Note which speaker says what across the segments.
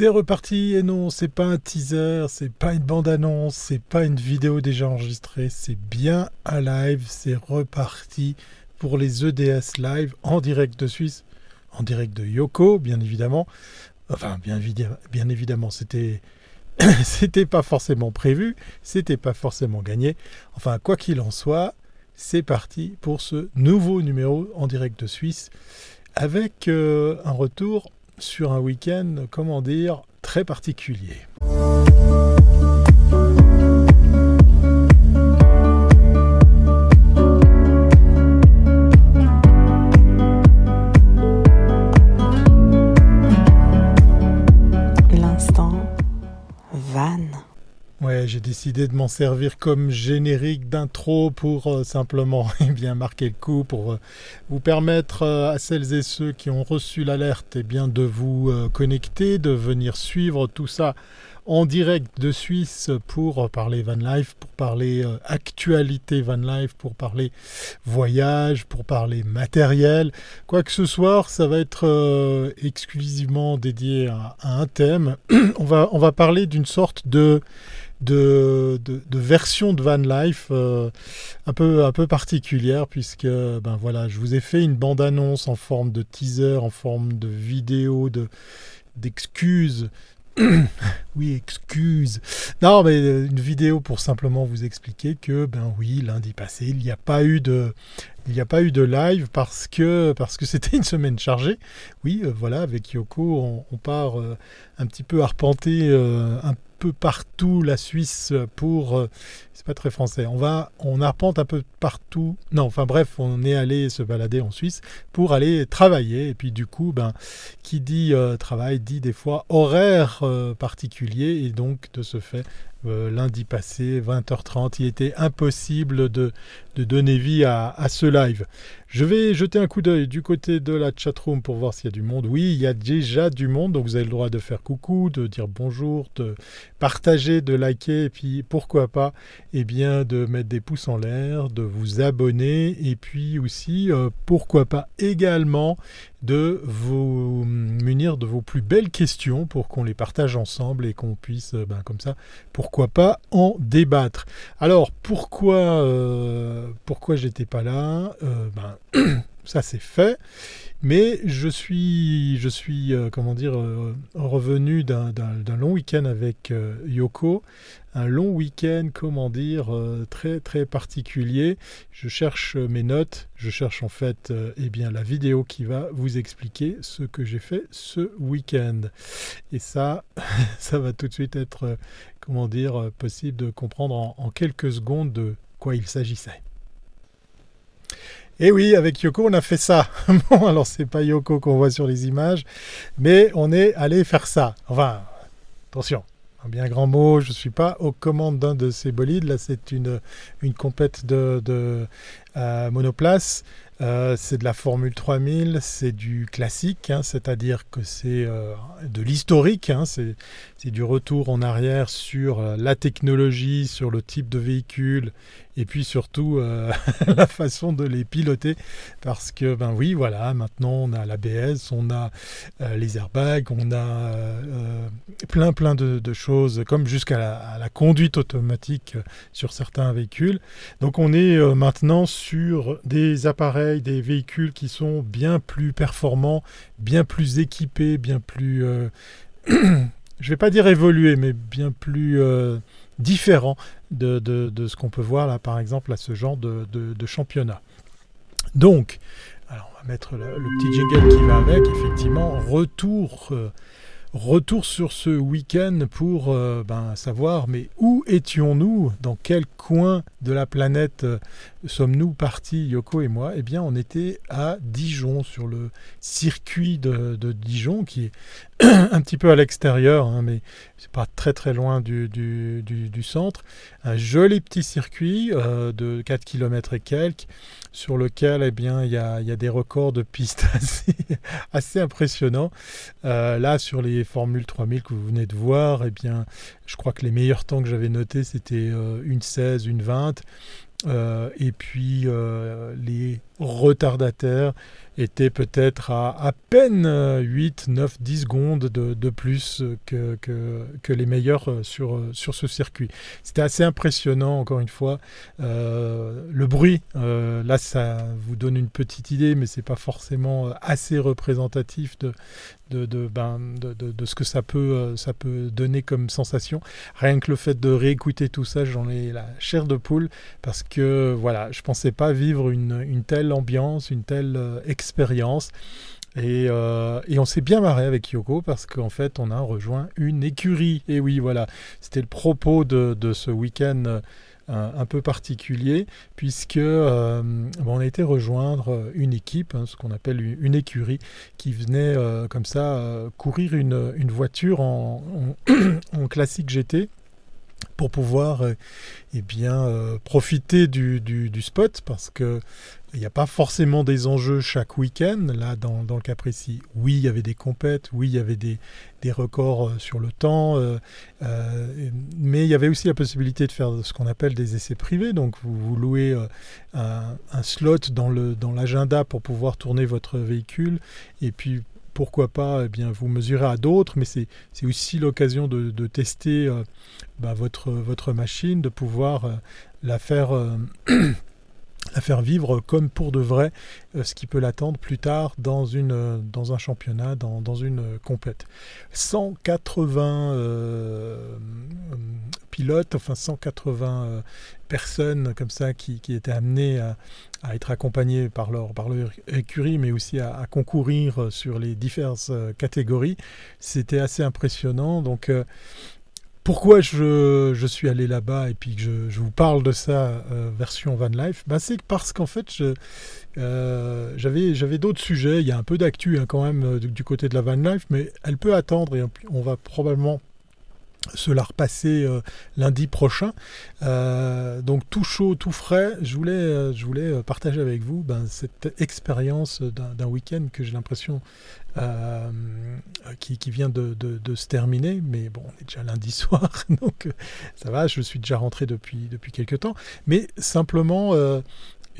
Speaker 1: C'est reparti et non, c'est pas un teaser, c'est pas une bande-annonce, c'est pas une vidéo déjà enregistrée, c'est bien un live, c'est reparti pour les EDS live en direct de Suisse, en direct de Yoko, bien évidemment. Enfin, bien, évidemment, c'était c'était pas forcément prévu, c'était pas forcément gagné. Enfin, quoi qu'il en soit, c'est parti pour ce nouveau numéro en direct de Suisse avec euh, un retour sur un week-end, comment dire, très particulier. Ouais, j'ai décidé de m'en servir comme générique d'intro pour euh, simplement eh bien marquer le coup, pour euh, vous permettre euh, à celles et ceux qui ont reçu l'alerte eh bien de vous connecter, de venir suivre tout ça en direct de Suisse pour parler van life, pour parler actualité van life, pour parler voyage, pour parler matériel. Quoi que ce soit, ça va être exclusivement dédié à, à, un thème. on, va, on va parler d'une sorte de de, de, version de Van Life euh, un, peu, un peu particulière puisque ben voilà, je vous ai fait une bande-annonce en forme de teaser, en forme de vidéo, de, d'excuses. oui, excuse. Non, mais euh, une vidéo pour simplement vous expliquer que, ben oui, lundi passé, il n'y a pas eu de, il a pas eu de live parce que parce que c'était une semaine chargée. Oui, euh, voilà, avec Yoko, on, part un petit peu arpenter peu partout la Suisse pour. Euh, c'est pas très français. On va, on arpente un peu partout. Non, enfin bref, on est allé se balader en Suisse pour aller travailler. Et puis du coup, ben, qui dit euh, travail dit des fois horaire euh, particulier. Et donc, de ce fait, lundi passé, 20h30, il était impossible de, de donner vie à, à ce live. Je vais jeter un coup d'œil du côté de la chatroom pour voir s'il y a du monde. Oui, il y a déjà du monde, donc vous avez le droit de faire coucou, de dire bonjour, de partager, de liker, et puis pourquoi pas, eh bien, de mettre des pouces en l'air, de vous abonner, et puis aussi, euh, pourquoi pas également de vous munir de vos plus belles questions pour qu'on les partage ensemble et qu'on puisse, euh, ben, comme ça, pourquoi pas en débattre. Alors, pourquoi, euh, pourquoi j'étais pas là ben, ça c'est fait. Mais je suis, je suis euh, comment dire, euh, revenu d'un long week-end avec euh, Yoko. Un long week-end, comment dire, très très particulier. Je cherche mes notes, je cherche en fait eh bien, la vidéo qui va vous expliquer ce que j'ai fait ce week-end. Et ça, ça va tout de suite être, comment dire, possible de comprendre en quelques secondes de quoi il s'agissait. Et eh oui, avec Yoko, on a fait ça. bon, alors c'est pas Yoko qu'on voit sur les images, mais on est allé faire ça. Enfin, attention, un bien grand mot, je ne suis pas aux commandes d'un de ces bolides. Là, c'est une, une compète de, de euh, monoplace. Euh, c'est de la Formule 3000, c'est du classique, hein, c'est-à-dire que c'est euh, de l'historique, hein, c'est du retour en arrière sur la technologie, sur le type de véhicule et puis surtout la façon de les piloter parce que ben oui voilà maintenant on a l'ABS on a les airbags on a plein plein de, choses comme jusqu'à la, conduite automatique sur certains véhicules donc on est maintenant des appareils des véhicules qui sont bien plus performants bien plus équipés bien plus je vais pas dire évolués mais bien plus différent de, ce qu'on peut voir là, par exemple, à ce genre de, championnat. Donc, alors on va mettre le, petit jingle qui va avec, effectivement, retour, euh, retour sur ce week-end pour euh, ben, savoir, mais où étions-nous? Dans quel coin de la planète euh, sommes-nous partis, Yoko et moi Eh bien, on était à Dijon, sur le circuit de, Dijon, qui est un petit peu à l'extérieur, hein, mais c'est pas très très loin du, centre. Un joli petit circuit euh, de 4 km et quelques, sur lequel eh bien, il, y a, des records de pistes assez, impressionnants. Euh, là, sur les Formules 3000 que vous venez de voir, eh bien, je crois que les meilleurs temps que j'avais notés, c'était une 16, une 20. Euh, et puis euh, les retardataires, était peut-être à à peine 8, 9, 10 secondes de, plus que, que, les meilleurs sur, sur ce circuit. C'était assez impressionnant, encore une fois. le bruit, là, ça vous donne une petite idée, mais c'est pas forcément assez représentatif de, de, ben, de, de, ce que ça peut, euh, ça peut donner comme sensation. Rien que le fait de réécouter tout ça, j'en ai la chair de poule parce que voilà, je pensais pas vivre une, une telle ambiance, une telle euh, expérience. Et, euh, et, on s'est bien marré avec Yoko parce qu'en fait, on a rejoint une écurie. Et oui, voilà, c'était le propos de, de ce week-end un, peu particulier, puisque euh, on a été rejoindre une équipe, hein, ce qu'on appelle une, écurie, qui venait euh, comme ça euh, courir une, une voiture en, en, classique GT pour pouvoir eh bien, profiter du, du, spot parce que il n'y a pas forcément des enjeux chaque week-end. Là, dans, le cas précis, oui, il y avait des compètes, oui, il y avait des, records euh, sur le temps, euh, euh, mais il y avait aussi la possibilité de faire ce qu'on appelle des essais privés. Donc, vous, louez un, slot dans l'agenda pour pouvoir tourner votre véhicule et puis pourquoi pas eh bien, vous mesurer à d'autres, mais c'est aussi l'occasion de, tester bah, votre machine, de pouvoir la faire la faire vivre comme pour de vrai euh, ce qui peut l'attendre plus tard dans, une, euh, dans un championnat, dans, dans une euh, compète. 180 pilotes, enfin 180 personnes comme ça qui, qui étaient amenées à, à, être accompagnées par leur, par leur écurie, mais aussi à, concourir sur les diverses catégories. C'était assez impressionnant. Donc pourquoi je, suis allé là-bas et puis que je, vous parle de ça euh, version van life? Ben C'est parce qu'en fait, euh, j'avais d'autres sujets. Il y a un peu d'actu hein, quand même euh, du, côté de la van life, mais elle peut attendre et on va probablement cela repasser euh, lundi prochain. Euh, donc tout chaud, tout frais. Je voulais, euh, je voulais partager avec vous ben, cette expérience d'un week-end que j'ai l'impression qui, qui, vient de, se terminer. Mais bon, on est déjà lundi soir, donc ça va. Je suis déjà rentré depuis depuis quelques temps. Mais simplement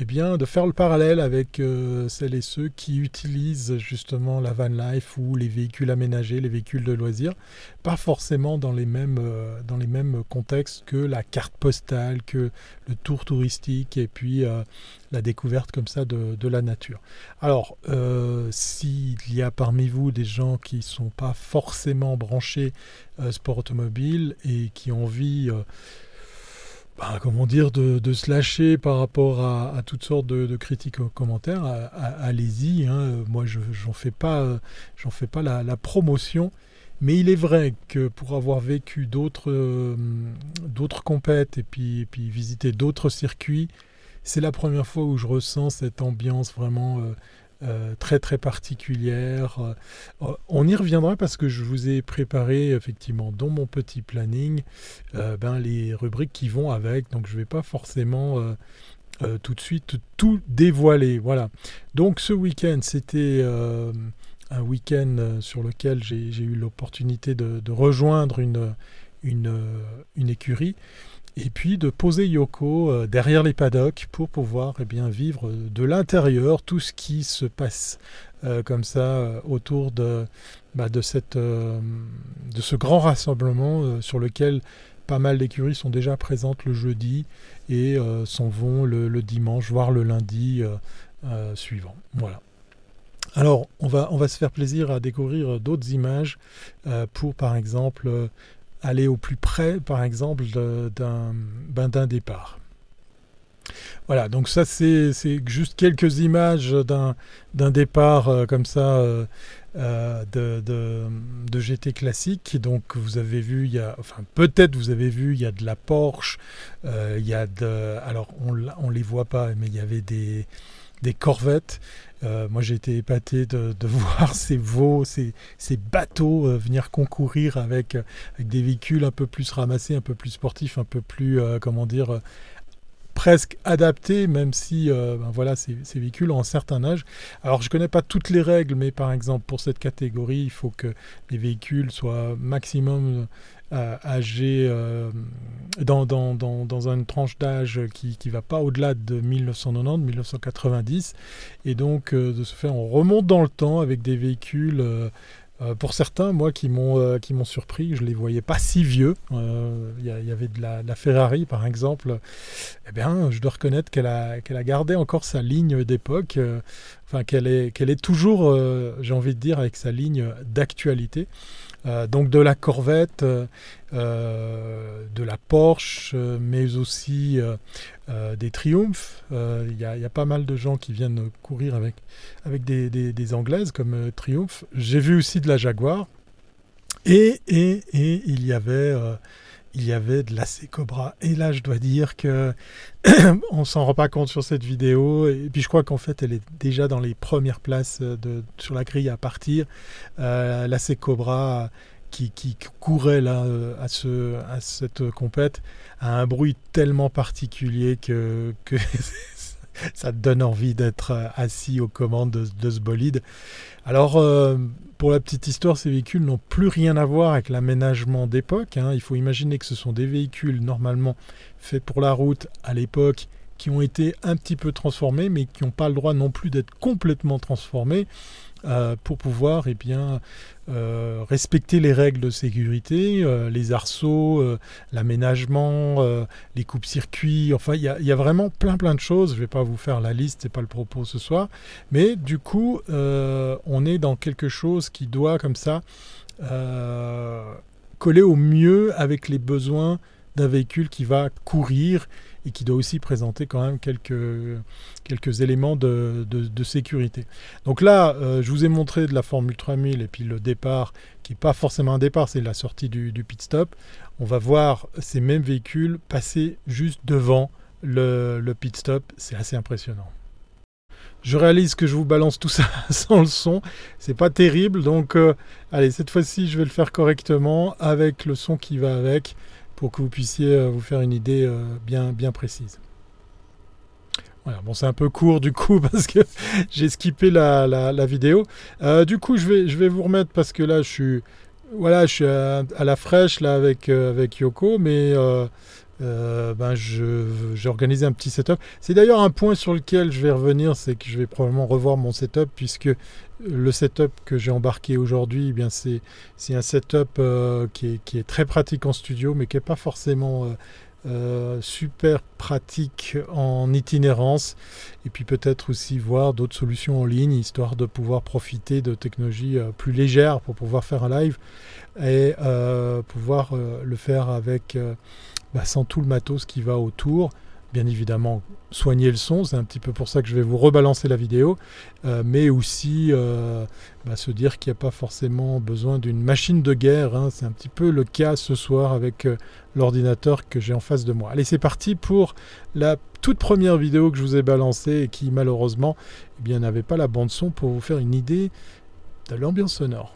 Speaker 1: eh bien, de faire le parallèle avec euh, celles et ceux qui utilisent justement la van life ou les véhicules aménagés, les véhicules de loisirs, pas forcément dans les mêmes, euh, dans les mêmes contextes que la carte postale, que le tour touristique et puis euh, la découverte comme ça de, de la nature. Alors, s'il y a parmi vous des gens qui ne sont pas forcément branchés sport automobile et qui ont envie bah, comment dire, de, se lâcher par rapport à, toutes sortes de, critiques aux commentaires, allez-y. Hein. Moi, je n'en fais pas, j'en fais pas la, promotion. Mais il est vrai que pour avoir vécu d'autres euh, compètes et puis, et puis visiter d'autres circuits, c'est la première fois où je ressens cette ambiance vraiment euh, euh, très très particulière. Euh, on y reviendra parce que je vous ai préparé effectivement dans mon petit planning ben, les rubriques qui vont avec, donc je ne vais pas forcément tout de suite tout dévoiler. Voilà. Donc ce week-end, c'était un week-end sur lequel j'ai eu l'opportunité de, rejoindre une écurie et puis de poser Yoko euh, derrière les paddocks pour pouvoir eh bien, vivre de l'intérieur tout ce qui se passe euh, comme ça euh, autour de, bah, de, cette, de ce grand rassemblement sur lequel pas mal d'écuries sont déjà présentes le jeudi et s'en vont le, le, dimanche, voire le lundi suivant. Voilà. Alors, on va, on va se faire plaisir à découvrir d'autres images pour, par exemple, aller au plus près, par exemple, d'un ben, départ. Voilà, donc ça c'est juste quelques images d'un départ euh, comme ça euh, euh, de, de, de, GT classique. Donc vous avez vu, il y a, enfin peut-être vous avez vu, il y a de la Porsche, il y a de, alors on on les voit pas, mais il y avait des des corvettes. Euh, moi, j'ai été épaté de, voir ces veaux, ces, bateaux euh, venir concourir avec, avec, des véhicules un peu plus ramassés, un peu plus sportifs, un peu plus, euh, comment dire, presque adaptés, même si ben voilà, ces, véhicules ont un certain âge. Alors je ne connais pas toutes les règles, mais par exemple pour cette catégorie, il faut que les véhicules soient maximum âgés dans, dans, dans, dans, une tranche d'âge qui ne va pas au-delà de 1990-1990. Et donc de ce fait, on remonte dans le temps avec des véhicules euh, pour certains, moi, qui m'ont euh, surpris, je les voyais pas si vieux. Euh, il y, avait de la, Ferrari, par exemple. Eh bien, je dois reconnaître qu'elle a a gardé encore sa ligne d'époque. enfin, qu'elle est qu'elle est toujours, j'ai envie de dire, avec sa ligne d'actualité. Euh, donc de la Corvette, euh, euh, de la Porsche, mais aussi des Triumph. Il y, a pas mal de gens qui viennent courir avec, avec des, des, Anglaises comme Triumph. J'ai vu aussi de la Jaguar. Et, et, et il y avait il y avait de la Cobra. Et là, je dois dire que on s'en rend pas compte sur cette vidéo. Et puis, je crois qu'en fait, elle est déjà dans les premières places de, sur la grille à partir. Euh, la Cobra qui, courait là à, ce, à cette compète a un bruit tellement particulier que, ça donne envie d'être assis aux commandes de, ce bolide. Alors, euh, pour la petite histoire, ces véhicules n'ont plus rien à voir avec l'aménagement d'époque. Hein. Il faut imaginer que ce sont des véhicules normalement faits pour la route à l'époque qui ont été un petit peu transformés, mais qui n'ont pas le droit non plus d'être complètement transformés. Euh, pour pouvoir eh bien, euh, respecter les règles de sécurité, euh, les arceaux, l'aménagement, les coupes-circuits. Enfin, il y, y, a vraiment plein plein de choses. Je ne vais pas vous faire la liste, c'est pas le propos ce soir. Mais du coup, on est dans quelque chose qui doit comme ça coller au mieux avec les besoins d'un véhicule qui va courir et qui doit aussi présenter quand même quelques, quelques éléments de, de, sécurité. Donc là, euh, je vous ai montré de la Formule 3000 et puis le départ, qui n'est pas forcément un départ, c'est la sortie du, pit stop. On va voir ces mêmes véhicules passer juste devant le, le pit stop. C'est assez impressionnant. Je réalise que je vous balance tout ça sans le son. C'est pas terrible. Donc, euh, allez, cette fois-ci, je vais le faire correctement avec le son qui va avec pour que vous puissiez euh, vous faire une idée euh, bien, bien précise. Voilà, bon, c'est un peu court du coup parce que j'ai skippé la, la, vidéo. Euh, du coup, je vais, je vais vous remettre parce que là, je suis, voilà, je suis à, la fraîche là avec, avec Yoko, mais ben, j'ai organisé un petit setup. C'est d'ailleurs un point sur lequel je vais revenir, c'est que je vais probablement revoir mon setup puisque le setup que j'ai embarqué aujourd'hui, eh c'est, un setup euh, qui, est, très pratique en studio, mais qui n'est pas forcément euh, euh, super pratique en itinérance. Et puis peut-être aussi voir d'autres solutions en ligne, histoire de pouvoir profiter de technologies plus légères pour pouvoir faire un live et pouvoir le faire avec bah, sans tout le matos qui va autour bien évidemment soigner le son, c'est un petit peu pour ça que je vais vous rebalancer la vidéo, euh, mais aussi euh, bah, se dire qu'il n'y a pas forcément besoin d'une machine de guerre, hein. c'est un petit peu le cas ce soir avec euh, l'ordinateur que j'ai en face de moi. Allez c'est parti pour la toute première vidéo que je vous ai balancée et qui malheureusement eh n'avait pas la bande son pour vous faire une idée de l'ambiance sonore.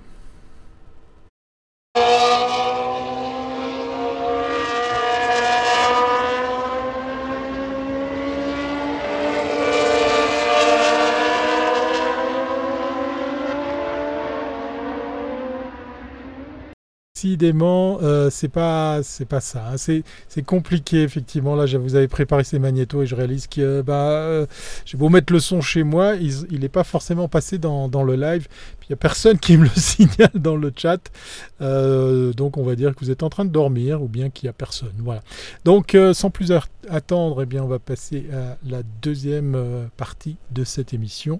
Speaker 1: Décidément, euh, c'est pas, c'est pas ça. Hein. C'est, compliqué effectivement. Là, vous avez préparé ces magnétos et je réalise que bah, euh, j'ai beau mettre le son chez moi, il n'est pas forcément passé dans, le live. il n'y a personne qui me le signale dans le chat. Euh, donc, on va dire que vous êtes en train de dormir ou bien qu'il n'y a personne. Voilà. Donc, sans plus attendre, eh bien, on va passer à la deuxième partie de cette émission,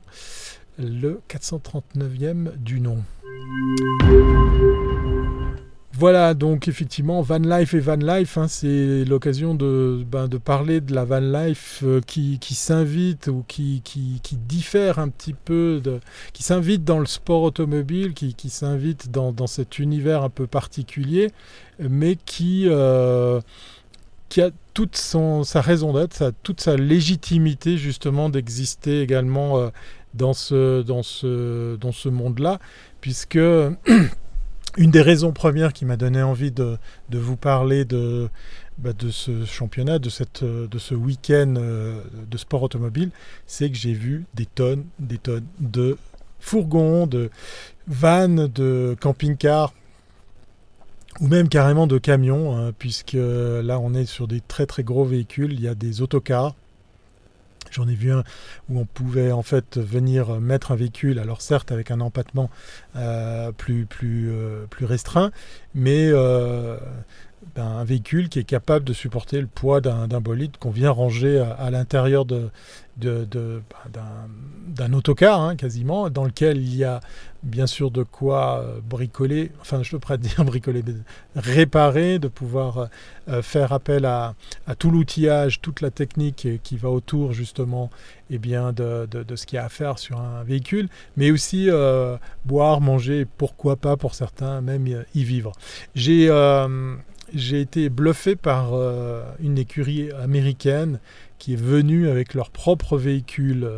Speaker 1: le 439e du nom. Voilà, donc effectivement, Van Life et Van Life, hein, c'est l'occasion de, ben, de, parler de la Van Life euh, qui, qui s'invite ou qui, qui, qui, diffère un petit peu, de, qui s'invite dans le sport automobile, qui, s'invite dans, cet univers un peu particulier, mais qui, euh, qui a toute sa raison d'être, toute sa légitimité justement d'exister également euh, dans ce, dans ce, dans ce monde-là, puisque... une des raisons premières qui m'a donné envie de, vous parler de, bah, de ce championnat, de, de ce week-end euh, de sport automobile, c'est que j'ai vu des tonnes, des tonnes de fourgons, de vannes, de camping-cars, ou même carrément de camions, hein, puisque là on est sur des très très gros véhicules, il y a des autocars, J'en ai vu un où on pouvait en fait venir mettre un véhicule, alors certes avec un empattement euh, euh, plus restreint, mais euh, ben, un véhicule qui est capable de supporter le poids d'un bolide qu'on vient ranger à, l'intérieur de, de, ben, d'un autocar hein, quasiment, dans lequel il y a bien sûr de quoi euh, bricoler, enfin je peux dire bricoler, réparer, de pouvoir euh, euh, faire appel à, tout l'outillage, toute la technique qui va autour justement et eh bien, de, ce qu'il y a à faire sur un véhicule, mais aussi boire, manger, pourquoi pas pour certains même y vivre. J'ai j'ai été bluffé par une écurie américaine qui est venue avec leur propre véhicule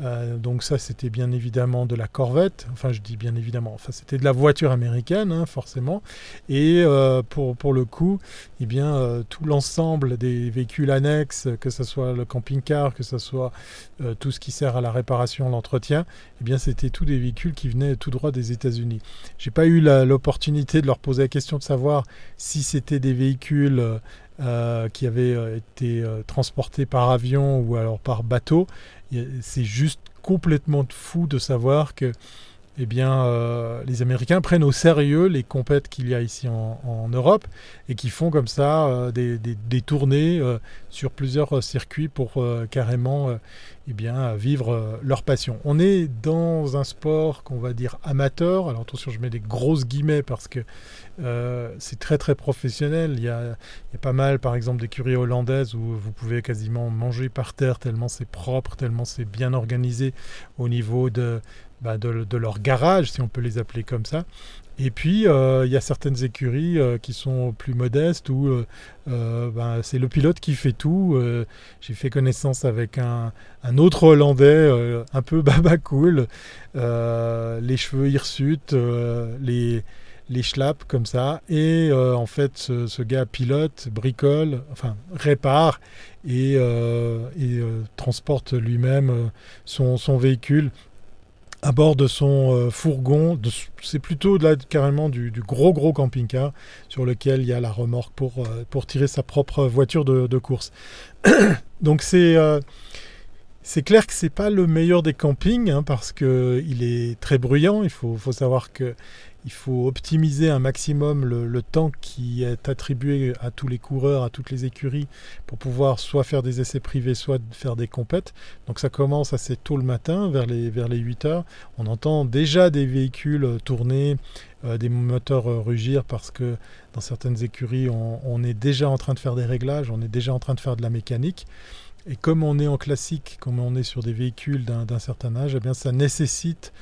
Speaker 1: euh, donc ça, c'était bien évidemment de la Corvette. Enfin, je dis bien évidemment. Enfin, c'était de la voiture américaine, hein, forcément. Et euh, pour, pour le coup, eh bien, euh, tout l'ensemble des véhicules annexes, que ce soit le camping-car, que ce soit tout ce qui sert à la réparation, l'entretien, eh bien, c'était tous des véhicules qui venaient tout droit des États-Unis. J'ai pas eu l'opportunité de leur poser la question de savoir si c'était des véhicules qui avaient été transportés par avion ou alors par bateau. C'est juste complètement fou de savoir que eh bien, euh, les Américains prennent au sérieux les compètes qu'il y a ici en, Europe et qui font comme ça euh, des, tournées euh, sur plusieurs circuits pour carrément eh bien, vivre leur passion. On est dans un sport qu'on va dire amateur. Alors attention, je mets des grosses guillemets parce que c'est très très professionnel. Il y, a, il y, a, pas mal, par exemple, d'écuries hollandaises où vous pouvez quasiment manger par terre tellement c'est propre, tellement c'est bien organisé au niveau de bah, de, leur garage, si on peut les appeler comme ça. Et puis, euh, il y a certaines écuries euh, qui sont plus modestes où euh, bah, c'est le pilote qui fait tout. J'ai fait connaissance avec un, autre Hollandais, un peu baba cool, les cheveux hirsutes, les, les schlaps comme ça. Et en fait, ce, gars pilote, bricole, enfin répare et, transporte lui-même son véhicule à bord de son euh, fourgon. C'est plutôt carrément du, gros gros camping-car sur lequel il y a la remorque pour, euh, pour tirer sa propre voiture de, course. Donc c'est euh, c'est clair que c'est pas le meilleur des campings hein, parce que il est très bruyant. Il faut, faut savoir que il faut optimiser un maximum le, temps qui est attribué à tous les coureurs, à toutes les écuries, pour pouvoir soit faire des essais privés, soit faire des compètes. Donc ça commence assez tôt le matin, vers les, vers les 8 heures. On entend déjà des véhicules tourner, euh, des moteurs rugir, parce que dans certaines écuries, on, est déjà en train de faire des réglages, on est déjà en train de faire de la mécanique. Et comme on est en classique, comme on est sur des véhicules d'un certain âge, eh bien ça nécessite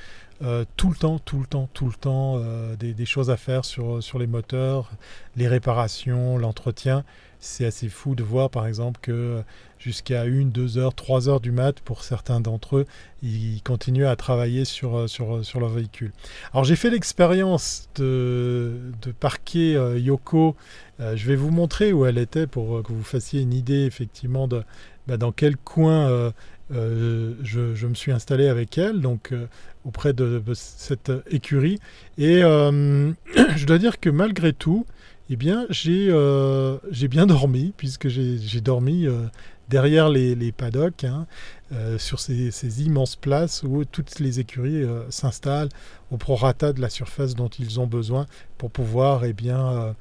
Speaker 1: euh, tout le temps, tout le temps, tout le temps euh, des, choses à faire sur, les moteurs, les réparations, l'entretien. C'est assez fou de voir par exemple que jusqu'à 1, 2 heures, 3 heures du mat, pour certains d'entre eux, ils continuent à travailler sur, euh, leur véhicule. Alors j'ai fait l'expérience de, de parquer Yoko. je vais vous montrer où elle était pour que vous fassiez une idée effectivement de bah, dans quel coin euh, je, me suis installé avec elle, donc euh, auprès de, cette écurie. Et euh, je dois dire que malgré tout, eh bien, j'ai bien dormi, puisque j'ai dormi derrière les, paddocks, hein, sur ces, immenses places où toutes les écuries s'installent au prorata de la surface dont ils ont besoin pour pouvoir eh bien,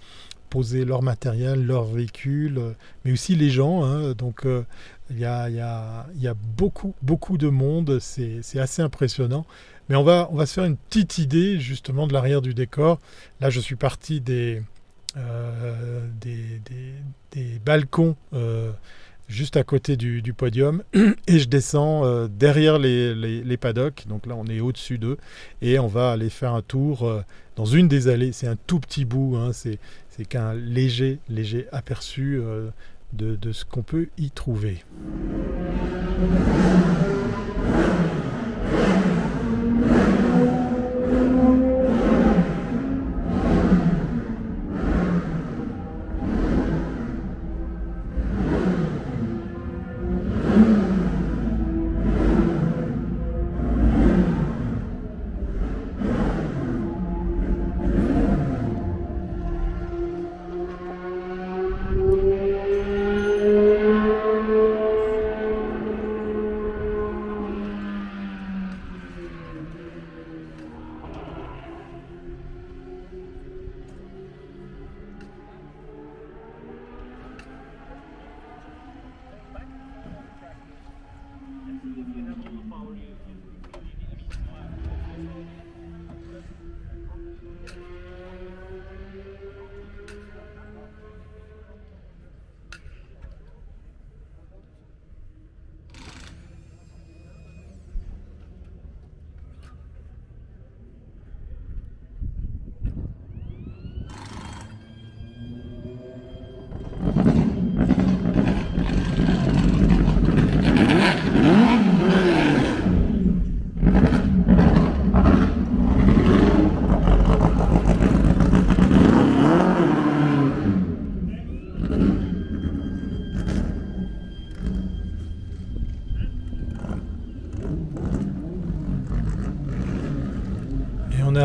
Speaker 1: poser leur matériel, leur véhicule, mais aussi les gens. Hein. donc il y a, il y a, beaucoup, beaucoup de monde, c'est assez impressionnant. Mais on va, se faire une petite idée justement de l'arrière du décor. Là, je suis parti des, euh, balcons euh, juste à côté du, podium et je descends euh, derrière les, paddocks. Donc là, on est au-dessus d'eux et on va aller faire un tour dans une des allées. C'est un tout petit bout, hein, qu'un léger, léger aperçu de, ce qu'on peut y trouver.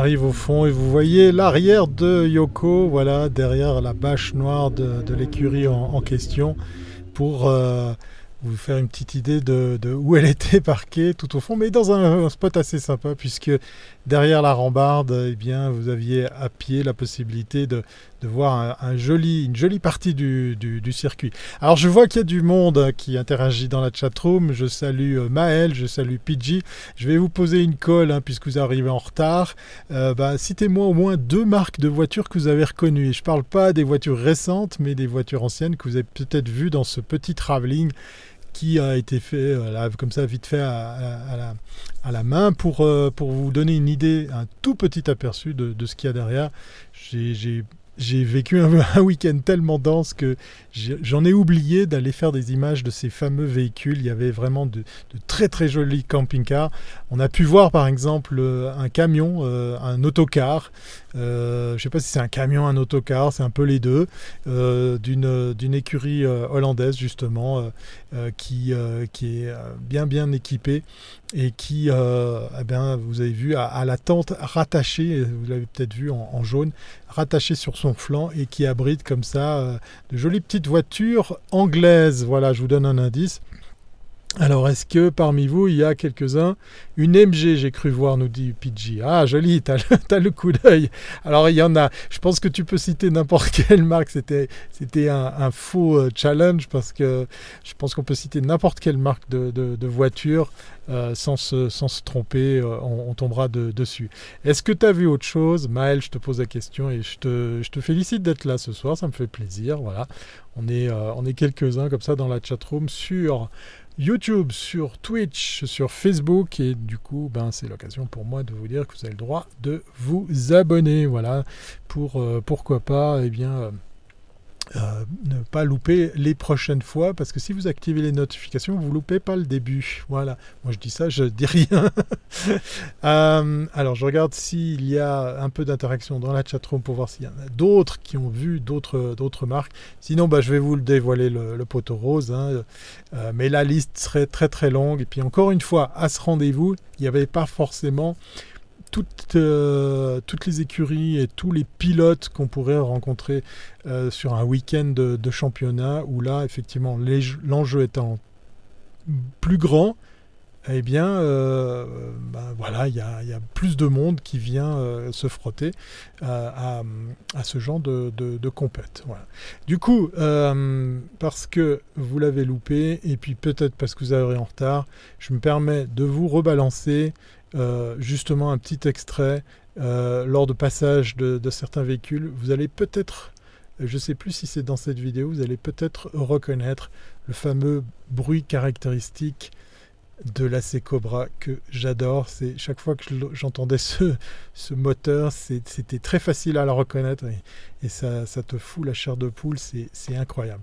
Speaker 1: Arrive au fond et vous voyez l'arrière de Yoko, voilà, derrière la bâche noire de, l'écurie en, question, pour euh, vous faire une petite idée de, où elle était parquée tout au fond, mais dans un, spot assez sympa, puisque derrière la rambarde, eh bien, vous aviez à pied la possibilité de, voir un, joli, une jolie partie du, circuit. Alors je vois qu'il y a du monde qui interagit dans la chatroom. Je salue euh, Maël, je salue Pidgey. Je vais vous poser une colle hein, puisque vous arrivez en retard. Euh, bah, citez-moi au moins deux marques de voitures que vous avez reconnues. Je ne parle pas des voitures récentes, mais des voitures anciennes que vous avez peut-être vues dans ce petit travelling qui a été fait euh, comme ça vite fait à, la, main pour, pour vous donner une idée, un tout petit aperçu de, de ce qu'il y a derrière. J'ai j'ai vécu un, week-end tellement dense que j'en ai oublié d'aller faire des images de ces fameux véhicules. Il y avait vraiment de, très très jolis camping-cars. On a pu voir par exemple euh, un camion, euh, un autocar. Euh, je ne sais pas si c'est un camion, un autocar, c'est un peu les deux, d'une écurie hollandaise justement, qui, est bien bien équipée et qui, eh bien, vous avez vu, à, la tente rattachée, vous l'avez peut-être vu en, jaune, rattachée sur son flanc et qui abrite comme ça de jolies petites voitures anglaises. Voilà, je vous donne un indice. Alors, est-ce que parmi vous, il y a quelques-uns? Une MG, j'ai cru voir, nous dit Pidgey. Ah, joli, t'as le, le coup d'œil. Alors, il y en a. Je pense que tu peux citer n'importe quelle marque. C'était, c'était un, faux euh, challenge parce que je pense qu'on peut citer n'importe quelle marque de, de, voiture euh, sans, se, sans, se, tromper. Euh, on, tombera dessus. Est-ce que tu as vu autre chose? Maël, je te pose la question et je te, je te félicite d'être là ce soir. Ça me fait plaisir. Voilà. On est, on est quelques-uns comme ça dans la chatroom sur YouTube, sur Twitch, sur Facebook. Et du coup, ben, c'est l'occasion pour moi de vous dire que vous avez le droit de vous abonner. Voilà, pour euh, pourquoi pas, eh bien. Euh, ne pas louper les prochaines fois parce que si vous activez les notifications, vous loupez pas le début. Voilà. Moi je dis ça, je dis rien. Euh, alors je regarde s'il y a un peu d'interaction dans la chatroom pour voir s'il y en a d'autres qui ont vu d'autres marques. Sinon, bah, je vais vous le dévoiler le, poteau rose. Hein. Euh, mais la liste serait très très longue. Et puis encore une fois, à ce rendez-vous, il n'y avait pas forcément toutes, euh, toutes les écuries et tous les pilotes qu'on pourrait rencontrer euh, sur un week-end de, championnat où là, effectivement, l'enjeu étant plus grand, eh bien, euh, bah, voilà, il y, a, plus de monde qui vient se frotter à, ce genre de, de, compète. Du coup, parce que vous l'avez loupé, et puis peut-être parce que vous avez en retard, je me permets de vous rebalancer euh, justement un petit extrait euh, lors de passage de, certains véhicules. Vous allez peut-être, je ne sais plus si c'est dans cette vidéo, vous allez peut-être reconnaître le fameux bruit caractéristique de la Cobra que j'adore. C'est chaque fois que j'entendais ce, moteur, c'était très facile à le reconnaître et, ça, te fout la chair de poule. C'est incroyable.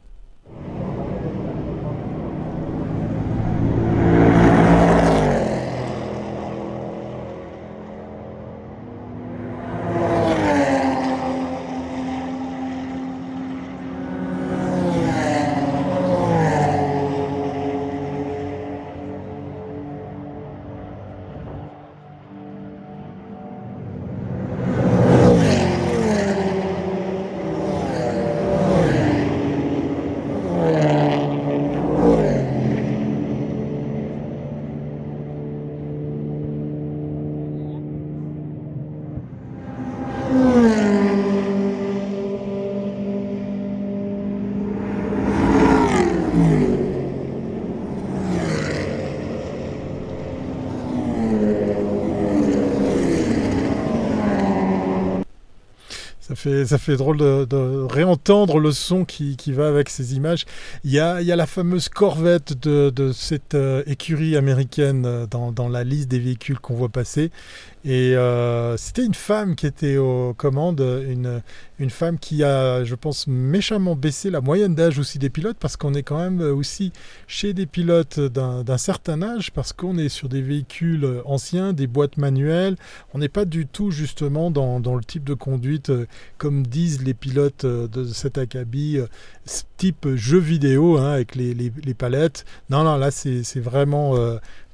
Speaker 1: Ça fait drôle de, réentendre le son qui, va avec ces images. Il y a, la fameuse Corvette de, cette euh, écurie américaine euh, dans, la liste des véhicules qu'on voit passer. Et euh, c'était une femme qui était aux commandes, une, une femme qui a, je pense, méchamment baissé la moyenne d'âge aussi des pilotes, parce qu'on est quand même aussi chez des pilotes d'un certain âge, parce qu'on est sur des véhicules anciens, des boîtes manuelles. On n'est pas du tout justement dans, le type de conduite, euh, comme disent les pilotes euh, de cet acabit, type jeu vidéo, hein, avec les, les, palettes. Non, non, là, c'est vraiment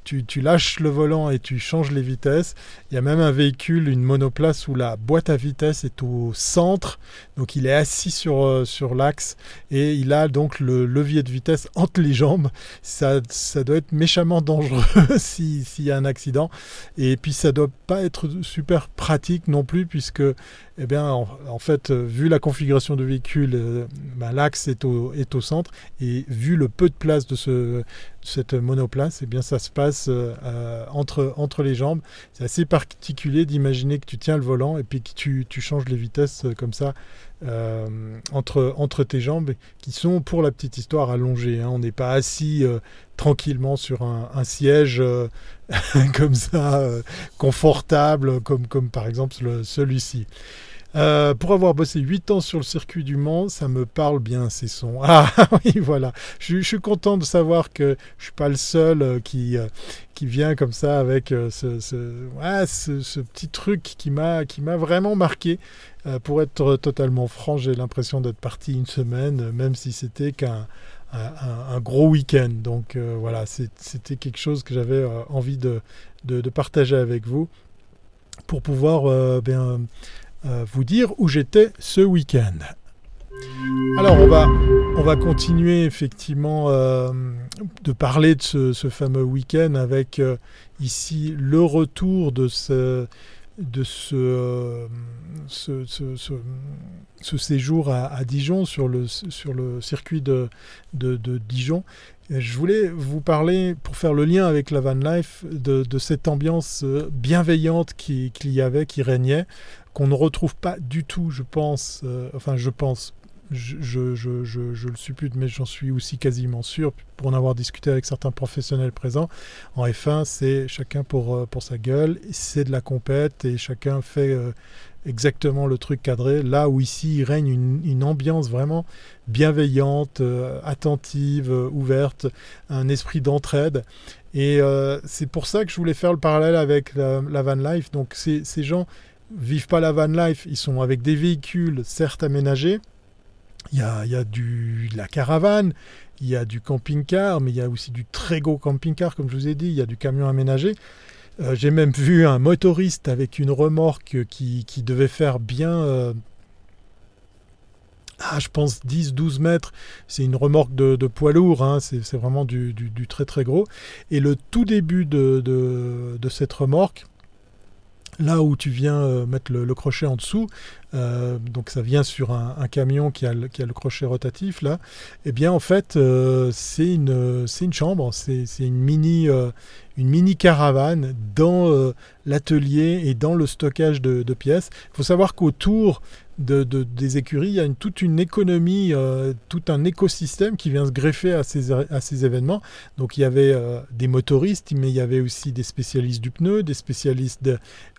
Speaker 1: tu, lâches le volant et tu changes les vitesses. Il y a même un véhicule, une monoplace où la boîte à vitesse est au centre, donc il est assis sur, euh, sur l'axe et il a donc le levier de vitesse entre les jambes. Ça, ça doit être méchamment dangereux s'il y a un accident. Et puis ça doit pas être super pratique non plus puisque eh bien, en, fait, euh, vu la configuration du véhicule, euh, ben, l'axe est au, centre et vu le peu de place de ce, cette monoplace, eh bien, ça se passe euh, entre, entre les jambes. C'est assez particulier d'imaginer que tu tiens le volant et puis que tu, tu changes les vitesses comme ça entre, entre tes jambes qui sont, pour la petite histoire, allongées. Hein. On n'est pas assis tranquillement sur un, un siège comme ça, confortable, comme, comme par exemple celui-ci. Euh, pour avoir bossé 8 ans sur le circuit du Mans, ça me parle bien ces sons. Ah oui, voilà. Je, suis content de savoir que je suis pas le seul euh, qui, euh, qui vient comme ça avec ce, ce, petit truc qui m'a vraiment marqué. pour être totalement franc, j'ai l'impression d'être parti une semaine, même si c'était qu'un un, gros week-end. Donc voilà, c'était quelque chose que j'avais envie de, de, de, partager avec vous pour pouvoir bien euh, vous dire où j'étais ce week-end. Alors on va, on va continuer effectivement euh, de parler de ce, fameux week-end avec euh, ici le retour de ce, de ce, ce, séjour à, Dijon sur le, sur le circuit de, de, Dijon. Je voulais vous parler, pour faire le lien avec la van life, de, cette ambiance bienveillante qu'il qui y avait, qui régnait qu'on ne retrouve pas du tout, je pense, euh, enfin je pense, je, je, je, je, le suppute, mais j'en suis aussi quasiment sûr, pour en avoir discuté avec certains professionnels présents, en F1, c'est chacun pour, euh, pour sa gueule, c'est de la compète et chacun fait euh, exactement le truc cadré, là où ici il règne une, ambiance vraiment bienveillante, attentive, ouverte, un esprit d'entraide. Et c'est pour ça que je voulais faire le parallèle avec la, van life. Donc ces gens vivent pas la van life, ils sont avec des véhicules certes aménagés. Il y a, il y a du, de la caravane, il y a du camping-car, mais il y a aussi du très gros camping-car, comme je vous ai dit, il y a du camion aménagé. Euh, j'ai même vu un motoriste avec une remorque qui, devait faire bien, euh, ah, je pense 10-12 mètres. C'est une remorque de, poids lourd, hein. c'est vraiment du, très très gros. Et le tout début de cette remorque, là où tu viens euh, mettre le, crochet en dessous, euh, donc ça vient sur un, camion qui a, le, crochet rotatif là, et eh bien en fait euh, c'est une, chambre, c'est une mini, une mini caravane dans l'atelier et dans le stockage de, de pièces. Il faut savoir qu'autour de, des écuries, il y a une, toute une économie, euh, tout un écosystème qui vient se greffer à ces, à ces événements. Donc il y avait euh, des motoristes, mais il y avait aussi des spécialistes du pneu, des spécialistes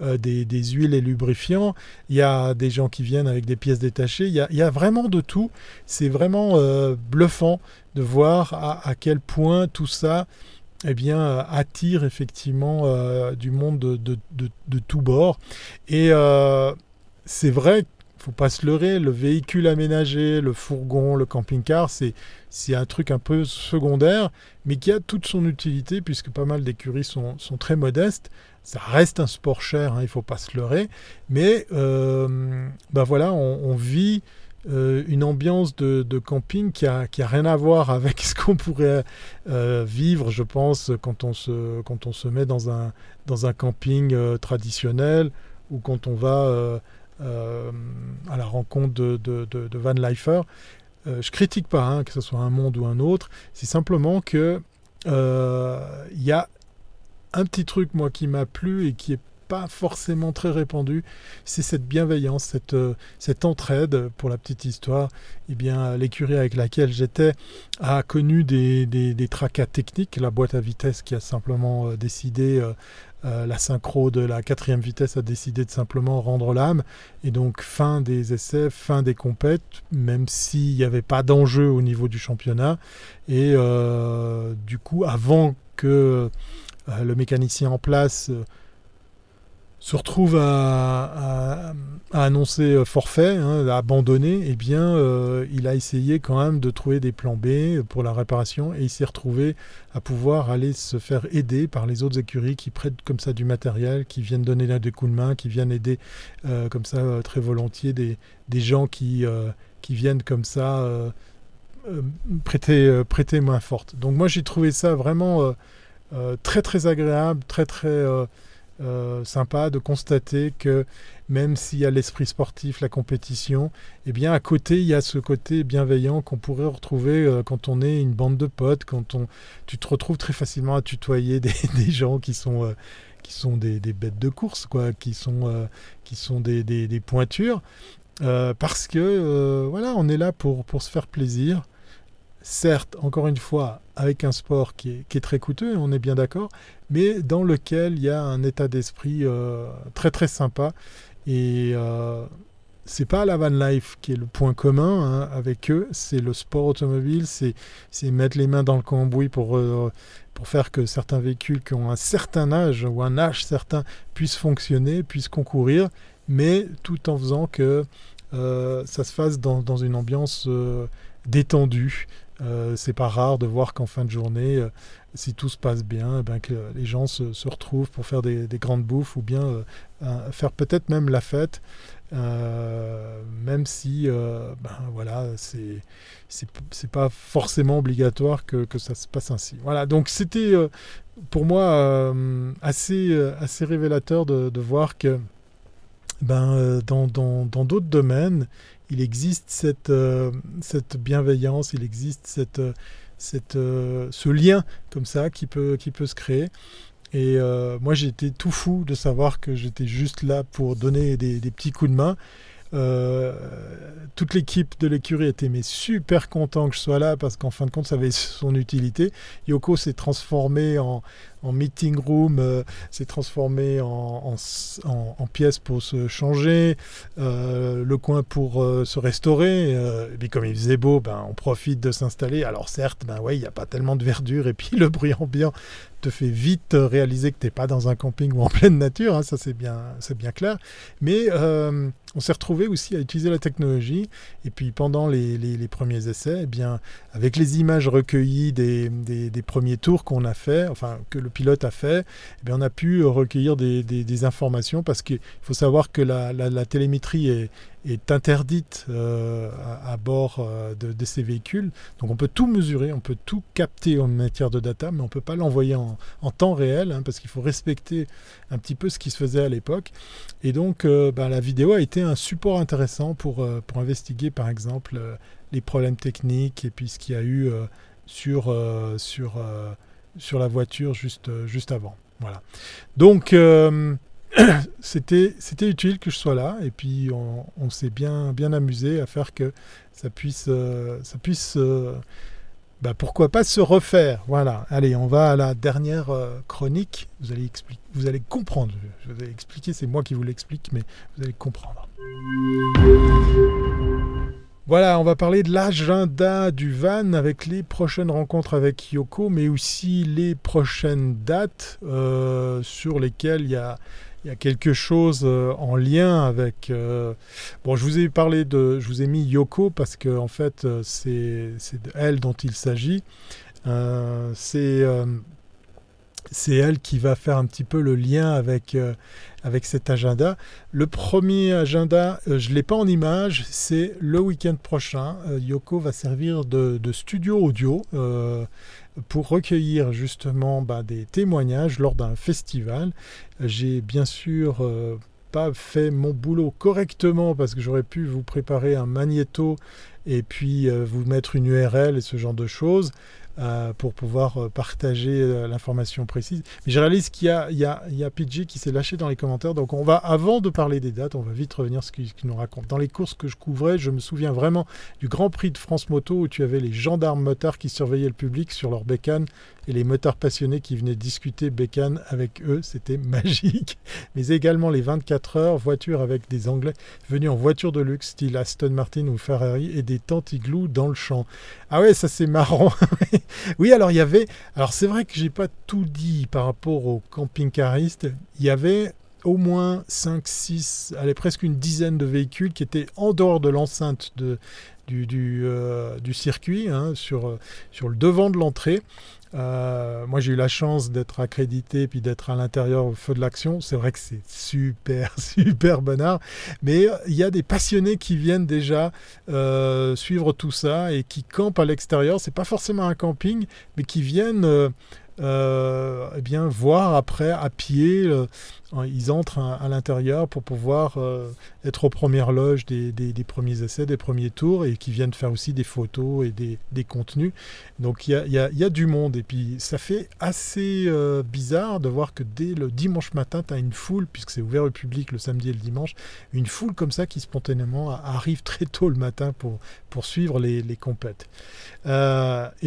Speaker 1: euh, des, des, huiles et lubrifiants, il y a des gens qui viennent avec des pièces détachées, il y a, vraiment de tout. C'est vraiment bluffant de voir à, quel point tout ça eh bien, attire effectivement du monde de, de, tous bords. Et c'est vrai faut pas se leurrer, le véhicule aménagé, le fourgon, le camping-car, c'est, c'est un truc un peu secondaire, mais qui a toute son utilité, puisque pas mal d'écuries sont, sont, très modestes. Ça reste un sport cher, hein, il faut pas se leurrer, mais euh, ben voilà, on, vit euh, une ambiance de, camping qui a, qui a rien à voir avec ce qu'on pourrait euh, vivre, je pense, quand on se, quand on se met dans un, dans un camping traditionnel ou quand on va euh, à la rencontre de, Van Leifer. Euh, je critique pas hein, que ce soit un monde ou un autre, c'est simplement que il euh, y a un petit truc moi qui m'a plu et qui est pas forcément très répandu, c'est cette bienveillance, cette, cette entraide. Pour la petite histoire, eh bien, l'écurie avec laquelle j'étais a connu des, des, tracas techniques. La boîte à vitesse qui a simplement décidé euh, la synchro de la quatrième vitesse a décidé de simplement rendre l'âme. Et donc fin des essais, fin des compètes, même s'il n'y avait pas d'enjeu au niveau du championnat. Et euh, du coup, avant que euh, le mécanicien en place se retrouve à, annoncer forfait, hein, à abandonner, eh bien, euh, il a essayé quand même de trouver des plans B pour la réparation et il s'est retrouvé à pouvoir aller se faire aider par les autres écuries qui prêtent comme ça du matériel, qui viennent donner là des coups de main, qui viennent aider euh, comme ça euh, très volontiers des, gens qui, qui viennent comme ça prêter, prêter main forte. Donc moi j'ai trouvé ça vraiment très très agréable, très très euh, sympa de constater que même s'il y a l'esprit sportif, la compétition, eh bien à côté il y a ce côté bienveillant qu'on pourrait retrouver euh, quand on est une bande de potes, quand on, tu te retrouves très facilement à tutoyer des, gens qui sont, euh, qui sont des, bêtes de course, quoi, qui sont, qui sont des, des pointures, parce que voilà, on est là pour, pour se faire plaisir certes, encore une fois, avec un sport qui est, très coûteux, on est bien d'accord, mais dans lequel il y a un état d'esprit euh, très très sympa. Et euh, c'est pas la van life qui est le point commun hein, avec eux, c'est le sport automobile, c'est mettre les mains dans le cambouis pour, euh, pour faire que certains véhicules qui ont un certain âge ou un âge certain puissent fonctionner, puissent concourir, mais tout en faisant que ça se fasse dans une ambiance détendue, euh, c'est pas rare de voir qu'en fin de journée, euh, si tout se passe bien, eh ben, que les gens se, retrouvent pour faire des, grandes bouffes ou bien euh, faire peut-être même la fête, même si ben, voilà, c'est c'est pas forcément obligatoire que, ça se passe ainsi. Voilà, donc c'était pour moi assez, assez révélateur de, voir que ben, dans d'autres dans, domaines, il existe cette, euh, cette bienveillance, il existe cette, euh, cette, euh, ce lien comme ça qui peut, qui peut se créer. Et moi, j'étais tout fou de savoir que j'étais juste là pour donner des, des petits coups de main. Toute l'équipe de l'écurie était mais super content que je sois là parce qu'en fin de compte ça avait son utilité. Yoko s'est transformé en, meeting room, euh, s'est transformé en, en, pièce pour se changer, euh, le coin pour se restaurer. et puis comme il faisait beau, ben, on profite de s'installer. Alors certes, ben ouais, il n'y a pas tellement de verdure et puis le bruit ambiant te fait vite réaliser que tu n'es pas dans un camping ou en pleine nature, hein, ça c'est bien, bien clair. Mais on s'est retrouvé aussi à utiliser la technologie. Et puis pendant les, premiers essais, eh bien, avec les images recueillies des, premiers tours qu'on a fait, enfin que le pilote a fait, eh on a pu recueillir des, informations parce qu'il faut savoir que la télémétrie est, interdite euh, à, bord euh, de, ces véhicules. Donc on peut tout mesurer, on peut tout capter en matière de data, mais on ne peut pas l'envoyer en, temps réel, hein, parce qu'il faut respecter un petit peu ce qui se faisait à l'époque. Et donc euh, bah, la vidéo a été un support intéressant pour, pour investiguer par exemple les problèmes techniques et puis ce qu'il y a eu sur, sur, sur la voiture juste, juste avant. Voilà. Donc c'était c'était utile que je sois là et puis on, s'est bien bien amusé à faire que ça puisse euh, ça puisse euh, bah, pourquoi pas se refaire. Voilà. Allez on va à la dernière euh, chronique. Vous allez expliquer vous allez comprendre. Je vais expliquer c'est moi qui vous l'explique mais vous allez comprendre voilà, on va parler de l'agenda du van avec les prochaines rencontres avec Yoko, mais aussi les prochaines dates sur lesquelles il y a, quelque chose euh, en lien avec. Euh, bon, je vous ai parlé de, je vous ai mis Yoko parce que en fait, euh, c'est elle dont il s'agit. c'est c'est elle qui va faire un petit peu le lien avec, avec cet agenda. Le premier agenda, je ne l'ai pas en image, c'est le week-end prochain. Yoko va servir de, studio audio pour recueillir justement bah, des témoignages lors d'un festival. J'ai bien sûr euh, pas fait mon boulot correctement parce que j'aurais pu vous préparer un magnéto et puis euh, vous mettre une URL et ce genre de choses. Euh, pour pouvoir euh, partager euh, l'information précise. Mais je réalise qu'il y a, il y a, y a PG qui s'est lâché dans les commentaires. Donc on va, avant de parler des dates, on va vite revenir sur ce qu'il nous raconte. Dans les courses que je couvrais, je me souviens vraiment du Grand Prix de France Moto où tu avais les gendarmes motards qui surveillaient le public sur leur bécane et les motards passionnés qui venaient discuter bécane avec eux. C'était magique. Mais également les 24 heures, voitures avec des Anglais venus en voiture de luxe, style Aston Martin ou Ferrari, et des tentes igloo dans le champ. Ah ouais, ça c'est marrant. oui, alors il y avait. Alors c'est vrai que j'ai pas tout dit par rapport aux camping-caristes. Il y avait au moins 5, 6, allez, presque une dizaine de véhicules qui étaient en dehors de l'enceinte de, du, du, euh, circuit, hein, sur, sur le devant de l'entrée. Euh, moi, j'ai eu la chance d'être accrédité puis d'être à l'intérieur au feu de l'action. C'est vrai que c'est super, super bonheur. Mais il y a des passionnés qui viennent déjà euh, suivre tout ça et qui campent à l'extérieur. C'est pas forcément un camping, mais qui viennent euh, euh, eh bien, voir après à pied. Euh, ils entrent à, l'intérieur pour pouvoir euh, être aux premières loges des, premiers essais, des premiers tours, et qui viennent faire aussi des photos et des, contenus. Donc il y a, du monde. Et puis ça fait assez bizarre de voir que dès le dimanche matin, tu as une foule, puisque c'est ouvert au public le samedi et le dimanche, une foule comme ça qui spontanément arrive très tôt le matin pour, pour suivre les, les compètes. et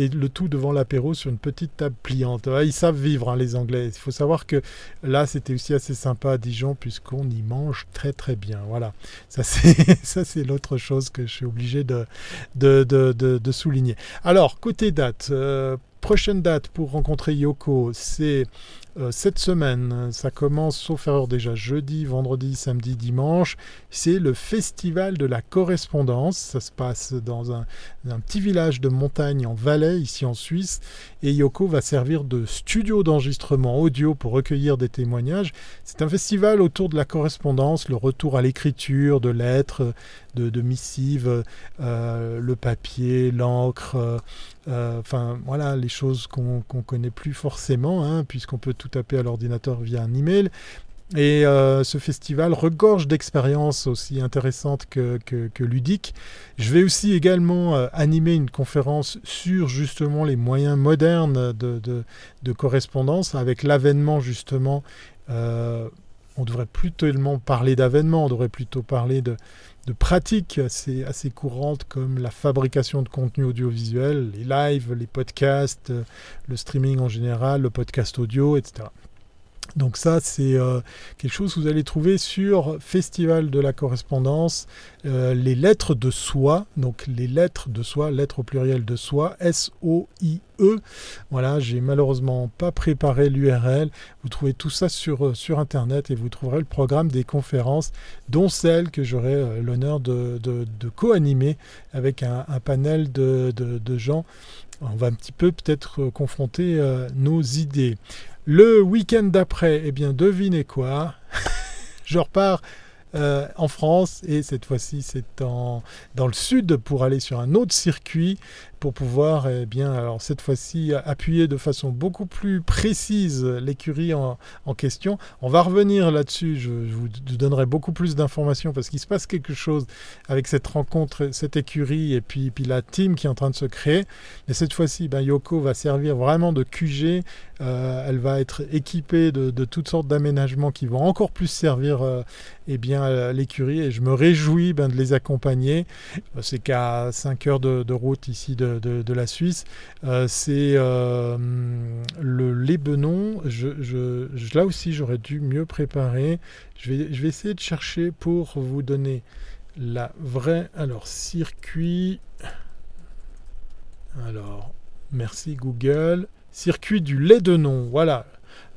Speaker 1: le tout devant l'apéro sur une petite table pliante. Ils savent vivre, hein, les Anglais. Il faut savoir que là, c'était aussi assez sympa à Dijon, puisqu'on y mange très très bien. Voilà. Ça, c'est l'autre chose que je suis obligé de, souligner. Alors, côté date, euh, prochaine date pour rencontrer Yoko, c'est euh, cette semaine. Ça commence, sauf erreur déjà, jeudi, vendredi, samedi, dimanche. C'est le Festival de la correspondance. Ça se passe dans un, petit village de montagne en Valais, ici en Suisse. Et Yoko va servir de studio d'enregistrement audio pour recueillir des témoignages. C'est un festival autour de la correspondance, le retour à l'écriture, de lettres, de, missives, euh, le papier, l'encre, euh, enfin voilà, les choses qu'on ne connaît plus forcément, hein, puisqu'on peut tout taper à l'ordinateur via un email. Et euh, ce festival regorge d'expériences aussi intéressantes que, ludiques. Je vais aussi également animer une conférence sur justement les moyens modernes de, correspondance avec l'avènement justement. on devrait plus tellement parler d'avènement, on devrait plutôt parler de, pratiques assez, assez courantes comme la fabrication de contenu audiovisuel, les lives, les podcasts, le streaming en général, le podcast audio, etc. Donc ça, c'est euh, quelque chose que vous allez trouver sur Festival de la correspondance, euh, les lettres de soi, donc les lettres de soi, lettres au pluriel de soi, S-O-I-E. Voilà, j'ai malheureusement pas préparé l'URL. Vous trouvez tout ça sur, euh, sur Internet et vous trouverez le programme des conférences, dont celle que j'aurai l'honneur de, co-animer avec un, panel de, de, gens. On va un petit peu peut-être confronter nos idées. Le week-end d'après, eh bien, devinez quoi? Je repars euh, en France et cette fois-ci c'est dans le sud pour aller sur un autre circuit pour pouvoir, eh bien, alors cette fois-ci, appuyer de façon beaucoup plus précise l'écurie en, question. On va revenir là-dessus, je, vous donnerai beaucoup plus d'informations parce qu'il se passe quelque chose avec cette rencontre, cette écurie et puis, puis la team qui est en train de se créer. Mais cette fois-ci, ben, Yoko va servir vraiment de QG. Euh, elle va être équipée de, toutes sortes d'aménagements qui vont encore plus servir euh, eh bien, l'écurie et je me réjouis ben, de les accompagner. C'est qu'à 5 heures de, de route ici de de, la Suisse. Euh, c'est euh, le Lébenon. Là aussi, j'aurais dû mieux préparer. Je vais, je vais essayer de chercher pour vous donner la vraie. Alors, circuit. Alors, merci Google. Circuit du lait de. Voilà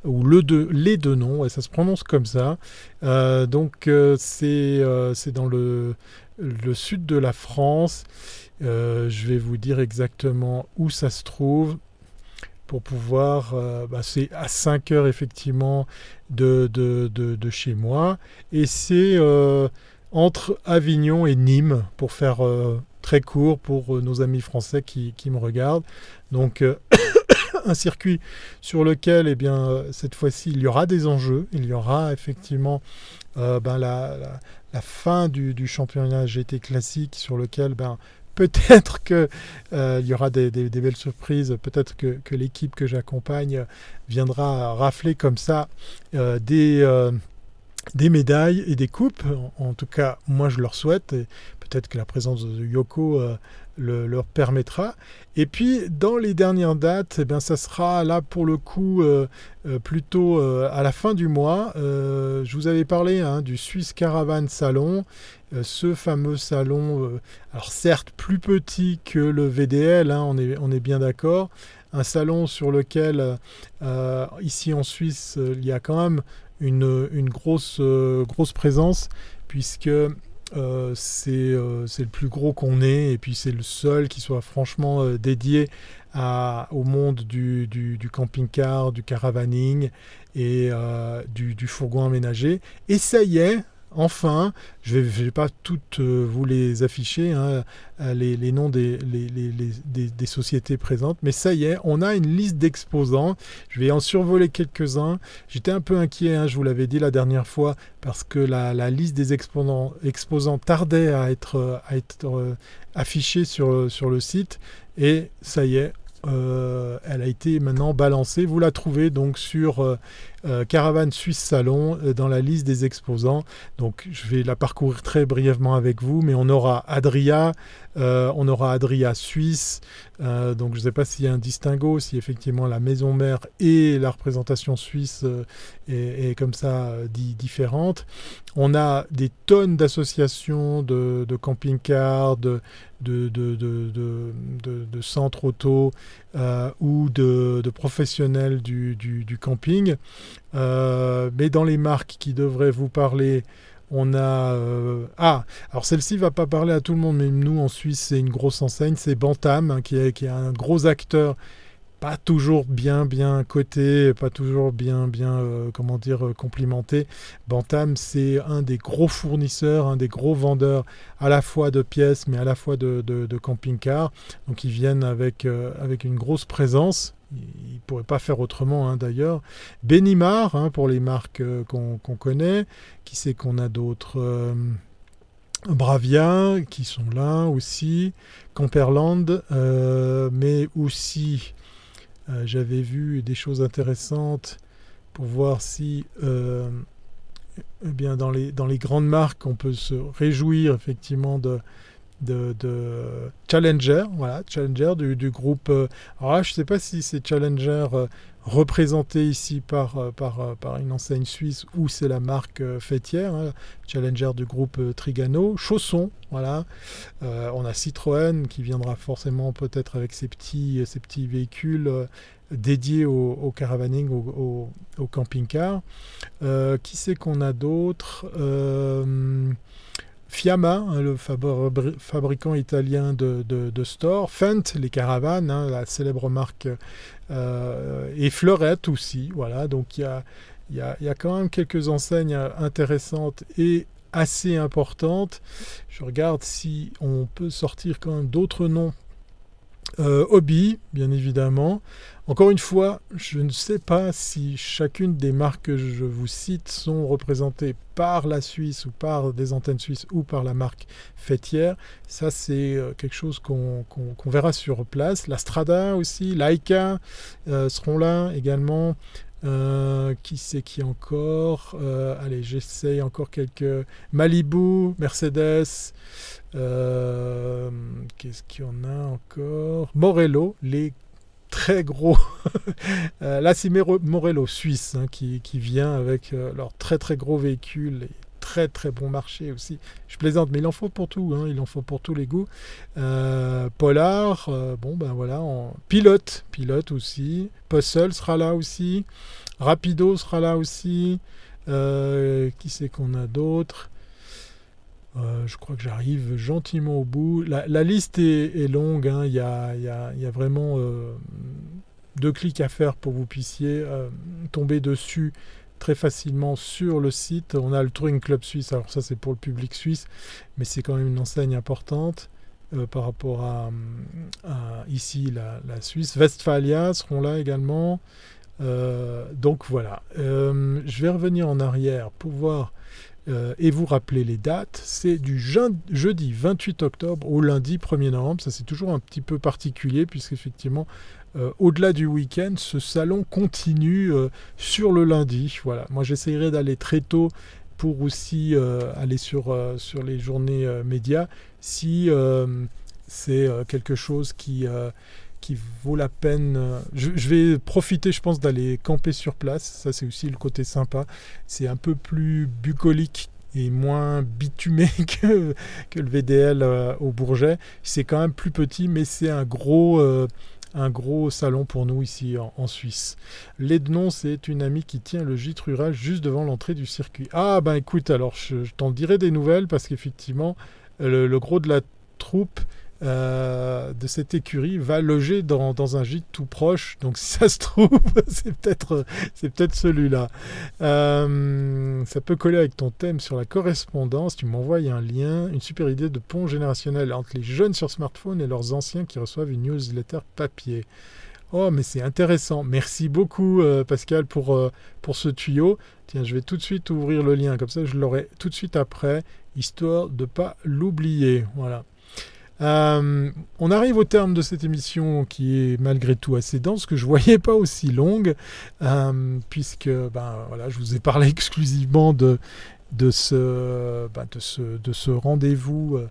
Speaker 1: ou le de lait de nom, ça se prononce comme ça. Euh, donc c'est dans le, sud de la France. Euh, je vais vous dire exactement où ça se trouve pour pouvoir... Euh, bah, c'est à 5 heures effectivement de, de, chez moi. Et c'est euh, entre Avignon et Nîmes, pour faire très court pour nos amis français qui, me regardent. Donc... un circuit sur lequel, eh bien, cette fois-ci, il y aura des enjeux. Il y aura effectivement ben, la, la, fin du, du, championnat GT classique sur lequel ben, peut-être qu'il euh, y aura des, belles surprises, peut-être que, l'équipe que j'accompagne viendra rafler comme ça euh, des, euh, des médailles et des coupes. En, tout cas, moi je leur souhaite, peut-être que la présence de Yoko le, leur permettra. Et puis, dans les dernières dates, eh bien, ça sera là pour le coup plutôt à la fin du mois. je vous avais parlé hein, du Swiss Caravan Salon euh, ce fameux salon, euh, alors certes plus petit que le VDL, hein, on, est, on, est, bien d'accord, un salon sur lequel, euh, ici en Suisse, il y a quand même une, une grosse, grosse présence puisque euh, euh, c'est le plus gros qu'on ait et puis c'est le seul qui soit franchement euh, dédié au monde du camping-car, du caravaning et du, du, fourgon aménagé. Et ça y est, Enfin, je ne vais, pas toutes euh, vous les afficher, hein, euh, les, noms des, sociétés présentes, mais ça y est, on a une liste d'exposants. Je vais en survoler quelques-uns. J'étais un peu inquiet, hein, je vous l'avais dit la dernière fois, parce que la, liste des exposants, tardait à être, euh, affichée sur, le site. Et ça y est, elle a été maintenant balancée. Vous la trouvez donc sur caravane Suisse Salon euh, dans la liste des exposants. Donc je vais la parcourir très brièvement avec vous, mais on aura Adria, euh, on aura Adria Suisse. donc je ne sais pas s'il y a un distinguo, si effectivement la maison mère et la représentation suisse est, comme ça différente. On a des tonnes d'associations de, camping-cars, de, centres auto ou de, professionnels du, camping. Euh, mais dans les marques qui devraient vous parler, on a... Euh, ah, alors celle-ci va pas parler à tout le monde, mais nous en Suisse, c'est une grosse enseigne, c'est Bantam, hein, qui, est, qui un gros acteur pas toujours bien bien coté, pas toujours bien bien euh, comment dire complimenté. Bantam c'est un des gros fournisseurs, un des gros vendeurs à la fois de pièces mais à la fois de, de, camping-cars. Donc ils viennent avec avec une grosse présence il ne pourrait pas faire autrement hein, d'ailleurs. Benimar, hein, pour les marques euh, qu'on connaît. Qui c'est qu'on a d'autres euh, Bravia, qui sont là aussi. Camperland, euh, mais aussi, j'avais vu des choses intéressantes pour voir si eh bien, dans, les, dans les grandes marques, on peut se réjouir effectivement de, de, Challenger, voilà, Challenger du, groupe. Euh, alors je ne sais pas si c'est Challenger euh, représenté ici par, euh, par, par, une enseigne suisse ou c'est la marque fêtière, hein, Challenger du groupe Trigano. Chausson, voilà. on a Citroën qui viendra forcément peut-être avec ses petits, ses petits véhicules dédiés au, caravaning, au, au camping-car. qui c'est qu'on a d'autres Fiamma, hein, le fabricant italien de, de, store, Fent, les caravanes, hein, la célèbre marque, euh, et Fleurette aussi. Voilà, donc il y a, y, a, y a, quand même quelques enseignes intéressantes et assez importantes. Je regarde si on peut sortir quand même d'autres noms euh, hobby, bien évidemment. Encore une fois, je ne sais pas si chacune des marques que je vous cite sont représentées par la Suisse ou par des antennes suisses ou par la marque fêtière. Ça, c'est euh, quelque chose qu'on verra sur place. La Strada aussi, Laika euh, seront là également. qui c'est qui encore? Allez, j'essaye encore quelques. Malibu, Mercedes. Euh, qu'est-ce qu'il y en a encore? Morello, les très gros. Euh, là, c'est Morello, suisse, hein, qui, vient avec euh, leur très très gros véhicule et très très bon marché aussi. Je plaisante, mais il en faut pour tout, hein, il en faut pour tous les goûts. Polar, bon ben voilà, pilote, pilote aussi. Puzzle sera là aussi. Rapido sera là aussi. qui c'est qu'on a d'autres euh, je crois que j'arrive gentiment au bout. La, liste est, longue, hein. il, y a, vraiment euh, deux clics à faire pour que vous puissiez euh, tomber dessus très facilement sur le site. On a le Touring Club Suisse, alors ça c'est pour le public suisse, mais c'est quand même une enseigne importante par rapport à, ici la, la, Suisse. Westphalia seront là également. donc voilà, je vais revenir en arrière pour voir euh, et vous rappelez les dates, c'est du jeudi 28 octobre au lundi 1er novembre. Ça c'est toujours un petit peu particulier puisqu'effectivement, euh, au-delà du week-end, ce salon continue euh, sur le lundi. Voilà, moi j'essayerai d'aller très tôt pour aussi aller sur, sur les journées médias si c'est quelque chose qui qui vaut la peine. Euh, je, vais profiter, je pense, d'aller camper sur place. Ça, c'est aussi le côté sympa. C'est un peu plus bucolique et moins bitumé que, le VDL euh, au Bourget. C'est quand même plus petit, mais c'est un gros, euh, un gros salon pour nous ici en, Suisse. L'Ednon, c'est une amie qui tient le gîte rural juste devant l'entrée du circuit. Ah ben écoute, alors je, t'en dirai des nouvelles parce qu'effectivement, le, gros de la troupe euh, de cette écurie va loger dans, un gîte tout proche. Donc si ça se trouve, c'est peut-être c'est peut-être celui-là. Euh, ça peut coller avec ton thème sur la correspondance. Tu m'envoies un lien, une super idée de pont générationnel entre les jeunes sur smartphone et leurs anciens qui reçoivent une newsletter papier. Oh, mais c'est intéressant. Merci beaucoup, euh, Pascal, pour, pour ce tuyau. Tiens, je vais tout de suite ouvrir le lien, comme ça je l'aurai tout de suite après, histoire de ne pas l'oublier. Voilà. Euh, on arrive au terme de cette émission qui est malgré tout assez dense, que je voyais pas aussi longue, euh, puisque ben, voilà, je vous ai parlé exclusivement de, de ce, ben, ce, ce rendez-vous. Euh,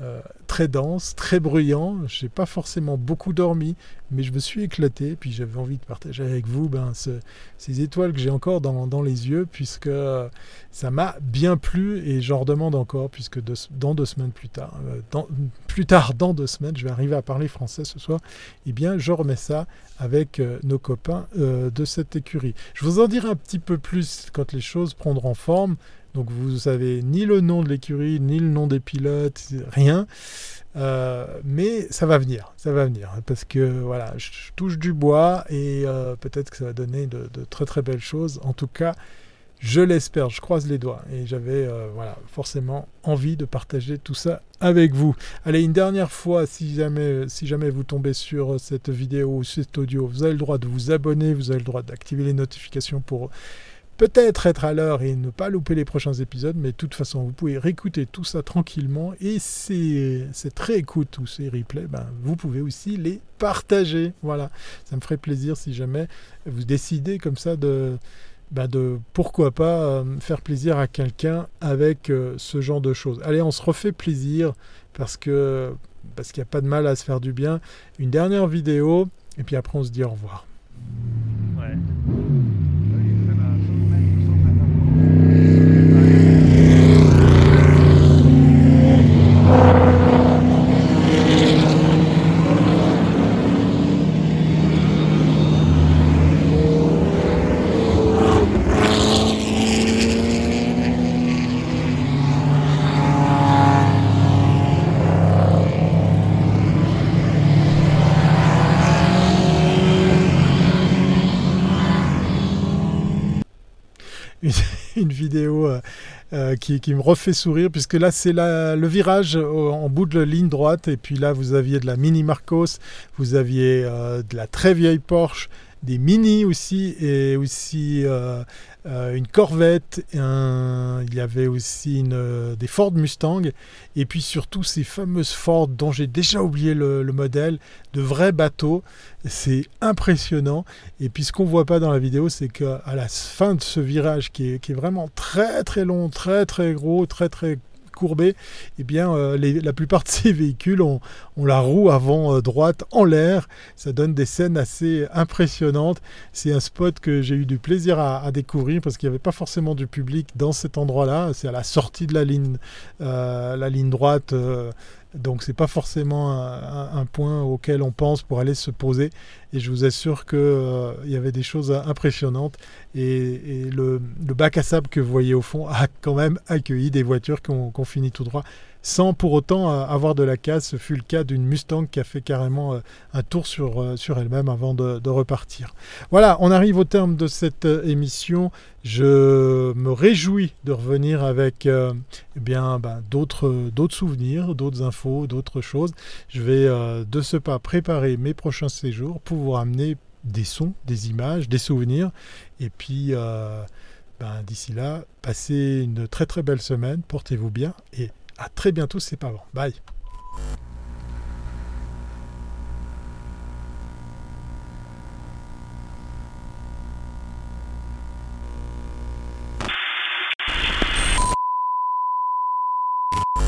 Speaker 1: euh, très dense, très bruyant. Je n'ai pas forcément beaucoup dormi, mais je me suis éclaté. Puis j'avais envie de partager avec vous ben, ces étoiles que j'ai encore dans, les yeux, puisque ça m'a bien plu et j'en redemande encore, puisque dans deux semaines plus tard, euh, plus tard dans deux semaines, je vais arriver à parler français ce soir. Eh bien, je remets ça avec euh, nos copains de cette écurie. Je vous en dirai un petit peu plus quand les choses prendront forme. Donc vous savez ni le nom de l'écurie, ni le nom des pilotes, rien. Euh, mais ça va venir, ça va venir, parce que voilà, je, touche du bois et euh, peut-être que ça va donner de, très très belles choses. En tout cas, je l'espère, je croise les doigts et j'avais euh, voilà forcément envie de partager tout ça avec vous. Allez, une dernière fois, si jamais, si jamais vous tombez sur cette vidéo ou cet audio, vous avez le droit de vous abonner, vous avez le droit d'activer les notifications pour peut-être être à l'heure et ne pas louper les prochains épisodes, mais de toute façon, vous pouvez réécouter tout ça tranquillement et ces, cette réécoute ou ces replays, ben, vous pouvez aussi les partager. Voilà, ça me ferait plaisir si jamais vous décidez comme ça de, ben pourquoi pas euh, faire plaisir à quelqu'un avec euh, ce genre de choses. Allez, on se refait plaisir parce qu'il n'y a pas de mal à se faire du bien. Une dernière vidéo et puis après on se dit au revoir. une, vidéo euh, qui, me refait sourire, puisque là c'est le virage en bout de ligne droite, et puis là vous aviez de la Mini Marcos, vous aviez euh, de la très vieille Porsche, des Mini aussi, et aussi euh, une Corvette, il y avait aussi une, des Ford Mustang, et puis surtout ces fameuses Ford dont j'ai déjà oublié le, modèle, de vrais bateaux. C'est impressionnant. Et puis ce qu'on voit pas dans la vidéo, c'est qu'à la fin de ce virage qui est, qui est, vraiment très très long, très très gros, très très courbé, eh bien, euh, la plupart de ces véhicules ont, la roue avant euh, droite en l'air. Ça donne des scènes assez impressionnantes. C'est un spot que j'ai eu du plaisir à, découvrir parce qu'il n'y avait pas forcément du public dans cet endroit-là. C'est à la sortie de la ligne, euh, la ligne droite donc c'est pas forcément un, point auquel on pense pour aller se poser. Et je vous assure qu'il euh, y avait des choses impressionnantes. Et, le, bac à sable que vous voyez au fond a quand même accueilli des voitures qui ont, fini tout droit sans pour autant euh, avoir de la casse. Ce fut le cas d'une Mustang qui a fait carrément euh, un tour sur, euh, sur elle-même avant de, repartir. Voilà, on arrive au terme de cette émission. Je me réjouis de revenir avec eh bien ben, d'autres, d'autres souvenirs, d'autres infos, d'autres choses. Je vais de ce pas préparer mes prochains séjours pour vous ramener des sons, des images, des souvenirs. Et puis, ben, d'ici là, passez une très très belle semaine, portez-vous bien et à très bientôt, c'est pas bon. Bye.